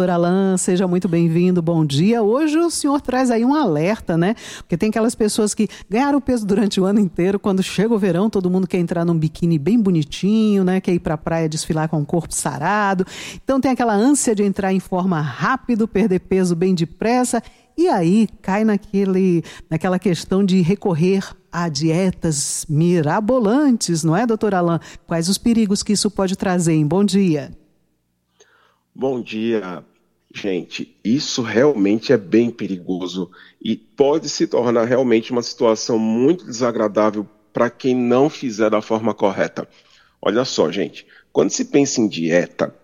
Doutor Alain, seja muito bem-vindo, bom dia. Hoje o senhor traz aí um alerta, né? Porque tem aquelas pessoas que ganharam peso durante o ano inteiro, quando chega o verão, todo mundo quer entrar num biquíni bem bonitinho, né? Quer ir pra praia desfilar com o corpo sarado. Então tem aquela ânsia de entrar em forma rápido, perder peso bem depressa. E aí cai naquele, naquela questão de recorrer a dietas mirabolantes, não é, doutor Alain? Quais os perigos que isso pode trazer? Hein? Bom dia. Bom dia, gente. Isso realmente é bem perigoso e pode se tornar realmente uma situação muito desagradável para quem não fizer da forma correta. Olha só, gente, quando se pensa em dieta,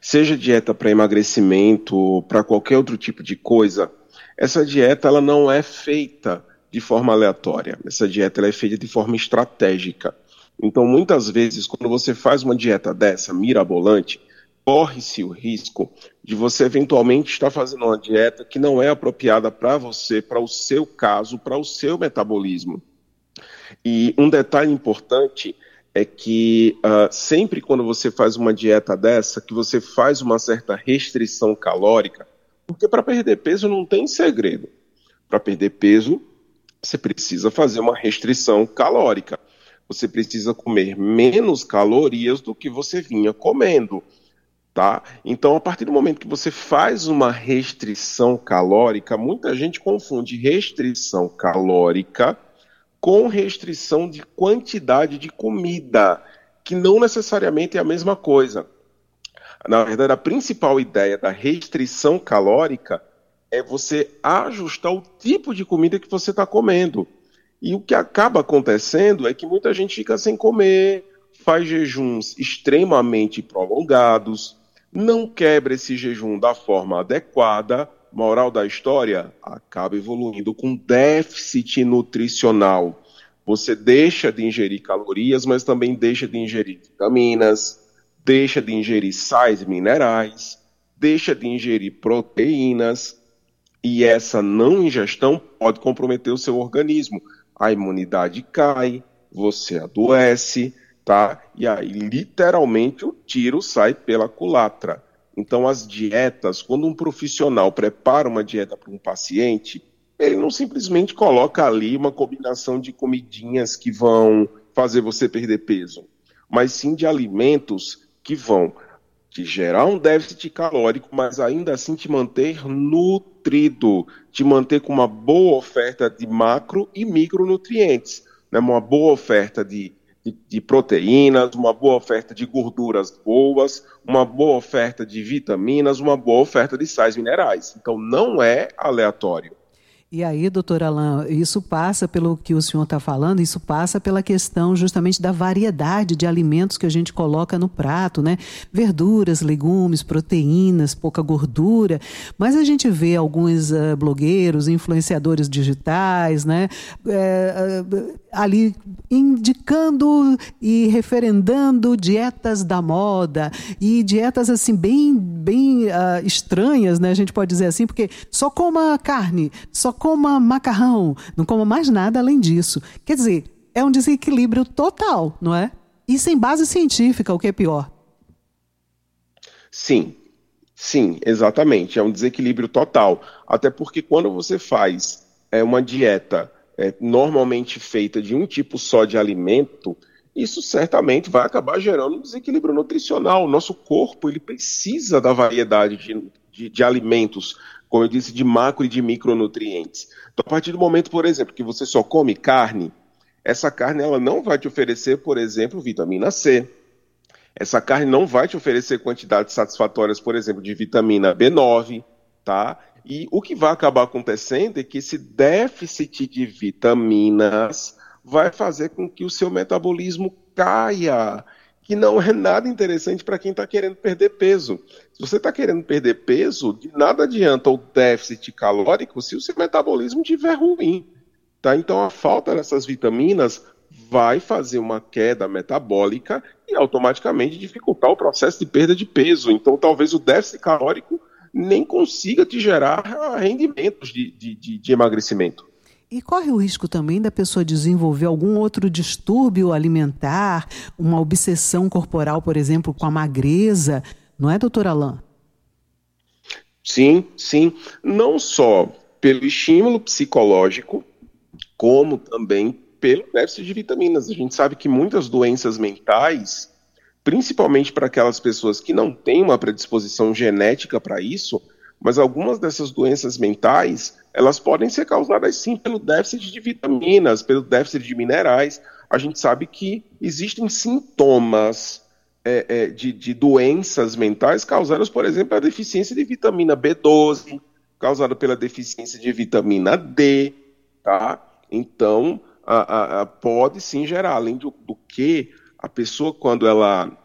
seja dieta para emagrecimento, para qualquer outro tipo de coisa, essa dieta ela não é feita de forma aleatória. Essa dieta ela é feita de forma estratégica. Então, muitas vezes, quando você faz uma dieta dessa mirabolante, corre-se o risco de você eventualmente estar fazendo uma dieta que não é apropriada para você, para o seu caso, para o seu metabolismo. E um detalhe importante é que uh, sempre quando você faz uma dieta dessa, que você faz uma certa restrição calórica, porque para perder peso não tem segredo. Para perder peso, você precisa fazer uma restrição calórica. Você precisa comer menos calorias do que você vinha comendo. Tá? Então, a partir do momento que você faz uma restrição calórica, muita gente confunde restrição calórica com restrição de quantidade de comida, que não necessariamente é a mesma coisa. Na verdade, a principal ideia da restrição calórica é você ajustar o tipo de comida que você está comendo. E o que acaba acontecendo é que muita gente fica sem comer, faz jejuns extremamente prolongados, não quebra esse jejum da forma adequada, moral da história, acaba evoluindo com déficit nutricional. Você deixa de ingerir calorias, mas também deixa de ingerir vitaminas, deixa de ingerir sais minerais, deixa de ingerir proteínas, e essa não ingestão pode comprometer o seu organismo. A imunidade cai, você adoece, tá? E aí, literalmente, o tiro sai pela culatra. Então, as dietas, quando um profissional prepara uma dieta para um paciente, ele não simplesmente coloca ali uma combinação de comidinhas que vão fazer você perder peso, mas sim de alimentos que vão te gerar um déficit calórico, mas ainda assim te manter nutrido, te manter com uma boa oferta de macro e micronutrientes, né? uma boa oferta de de, de, proteínas, uma boa oferta de gorduras boas, uma boa oferta de vitaminas, uma boa oferta de sais minerais. Então não é aleatório. E aí, doutor Alain, isso passa pelo que o senhor está falando, isso passa pela questão justamente da variedade de alimentos que a gente coloca no prato, né? Verduras, legumes, proteínas, pouca gordura. Mas a gente vê alguns uh, blogueiros, influenciadores digitais, né? É, ali indicando e referendando dietas da moda e dietas assim bem, bem uh, estranhas, né? A gente pode dizer assim, porque só coma carne, só coma macarrão, não coma mais nada além disso. Quer dizer, é um desequilíbrio total, não é? E sem base científica, o que é pior. Sim, sim, exatamente. É um desequilíbrio total. Até porque quando você faz é, uma dieta é, normalmente feita de um tipo só de alimento, isso certamente vai acabar gerando um desequilíbrio nutricional. O nosso corpo ele precisa da variedade de, de, de alimentos como eu disse, de macro e de micronutrientes. Então, a partir do momento, por exemplo, que você só come carne, essa carne ela não vai te oferecer, por exemplo, vitamina C. Essa carne não vai te oferecer quantidades satisfatórias, por exemplo, de vitamina B9, tá? E o que vai acabar acontecendo é que esse déficit de vitaminas vai fazer com que o seu metabolismo caia que não é nada interessante para quem está querendo perder peso. Se você está querendo perder peso, de nada adianta o déficit calórico se o seu metabolismo estiver ruim. Tá? Então, a falta dessas vitaminas vai fazer uma queda metabólica e automaticamente dificultar o processo de perda de peso. Então, talvez o déficit calórico nem consiga te gerar rendimentos de, de, de, de emagrecimento. E corre o risco também da pessoa desenvolver algum outro distúrbio alimentar, uma obsessão corporal, por exemplo, com a magreza, não é, doutor Alain? Sim, sim. Não só pelo estímulo psicológico, como também pelo déficit de vitaminas. A gente sabe que muitas doenças mentais, principalmente para aquelas pessoas que não têm uma predisposição genética para isso, mas algumas dessas doenças mentais, elas podem ser causadas sim pelo déficit de vitaminas, pelo déficit de minerais. A gente sabe que existem sintomas é, é, de, de, doenças mentais causadas, por exemplo, pela deficiência de vitamina B12, causada pela deficiência de vitamina D, tá? Então, a, a, a pode sim gerar, além do, do que a pessoa, quando ela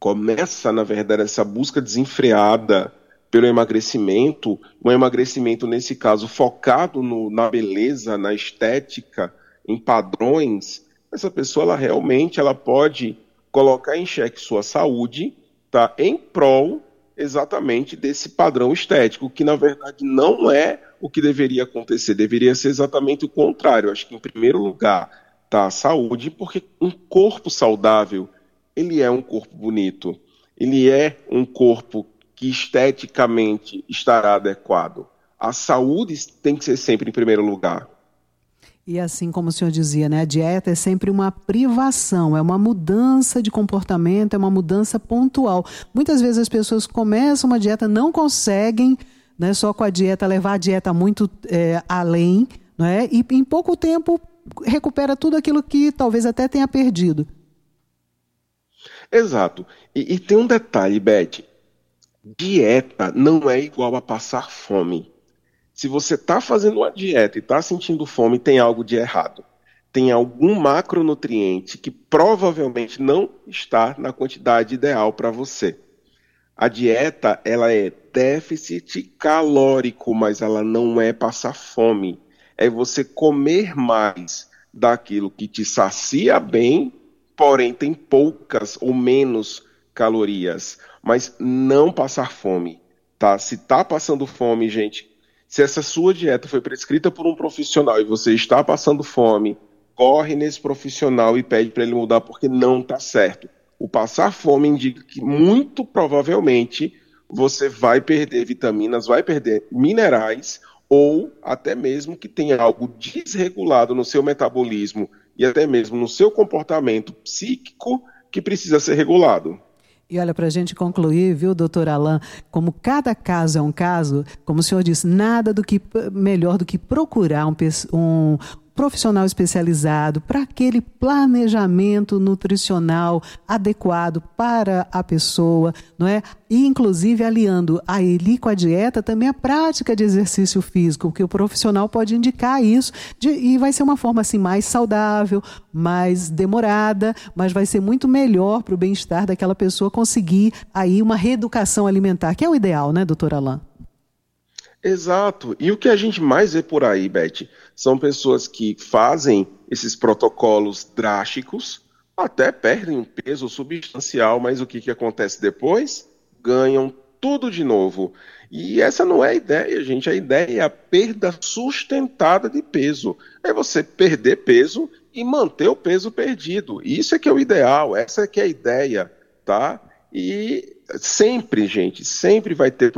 começa, na verdade, essa busca desenfreada pelo emagrecimento, um emagrecimento, nesse caso, focado no, na beleza, na estética, em padrões, essa pessoa, ela realmente, ela pode colocar em xeque sua saúde, tá, em prol exatamente desse padrão estético, que na verdade não é o que deveria acontecer, deveria ser exatamente o contrário. Acho que em primeiro lugar tá saúde, porque um corpo saudável, ele é um corpo bonito, ele é um corpo que esteticamente estará adequado. A saúde tem que ser sempre em primeiro lugar. E assim como o senhor dizia, né, a dieta é sempre uma privação, é uma mudança de comportamento, é uma mudança pontual. Muitas vezes as pessoas começam uma dieta, não conseguem, né, só com a dieta, levar a dieta muito é, além, né, e em pouco tempo recupera tudo aquilo que talvez até tenha perdido. Exato. E, e tem um detalhe, Beth. Dieta não é igual a passar fome. Se você está fazendo uma dieta e está sentindo fome, tem algo de errado. Tem algum macronutriente que provavelmente não está na quantidade ideal para você. A dieta, ela é déficit calórico, mas ela não é passar fome. É você comer mais daquilo que te sacia bem, porém tem poucas ou menos calorias, mas não passar fome, tá? Se tá passando fome, gente, se essa sua dieta foi prescrita por um profissional e você está passando fome, corre nesse profissional e pede para ele mudar porque não está certo. O passar fome indica que muito provavelmente você vai perder vitaminas, vai perder minerais ou até mesmo que tenha algo desregulado no seu metabolismo e até mesmo no seu comportamento psíquico que precisa ser regulado. E olha, para a gente concluir, viu, doutor Alain, como cada caso é um caso, como o senhor disse, nada do que melhor do que procurar um, um, profissional especializado para aquele planejamento nutricional adequado para a pessoa, não é? E inclusive aliando a ele com a dieta também a prática de exercício físico, porque o profissional pode indicar isso de, e vai ser uma forma assim mais saudável, mais demorada, mas vai ser muito melhor para o bem-estar daquela pessoa conseguir aí uma reeducação alimentar, que é o ideal, né, doutor Alain? Exato. E o que a gente mais vê por aí, Beth, são pessoas que fazem esses protocolos drásticos, até perdem um peso substancial, mas o que, que acontece depois? Ganham tudo de novo. E essa não é a ideia, gente. A ideia é a perda sustentada de peso. É você perder peso e manter o peso perdido. Isso é que é o ideal, essa é que é a ideia, tá? E sempre, gente, sempre vai ter,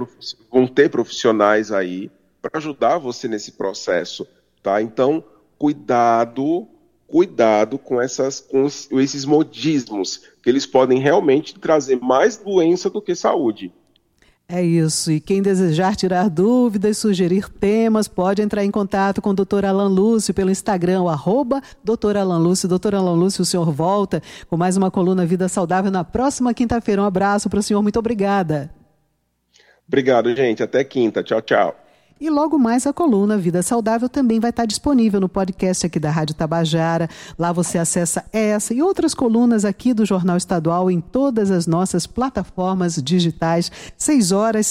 vão ter profissionais aí para ajudar você nesse processo, tá? Então, cuidado, cuidado com, essas, com esses modismos, que eles podem realmente trazer mais doença do que saúde. É isso. E quem desejar tirar dúvidas, sugerir temas, pode entrar em contato com o Dr. Alan Lúcio pelo Instagram, o arroba Dr. Alan Lúcio. Alan Lúcio, o senhor volta com mais uma coluna Vida Saudável na próxima quinta-feira. Um abraço para o senhor. Muito obrigada. Obrigado, gente. Até quinta. Tchau, tchau. E logo mais a coluna Vida Saudável também vai estar disponível no podcast aqui da Rádio Tabajara. Lá você acessa essa e outras colunas aqui do Jornal Estadual em todas as nossas plataformas digitais. Seis horas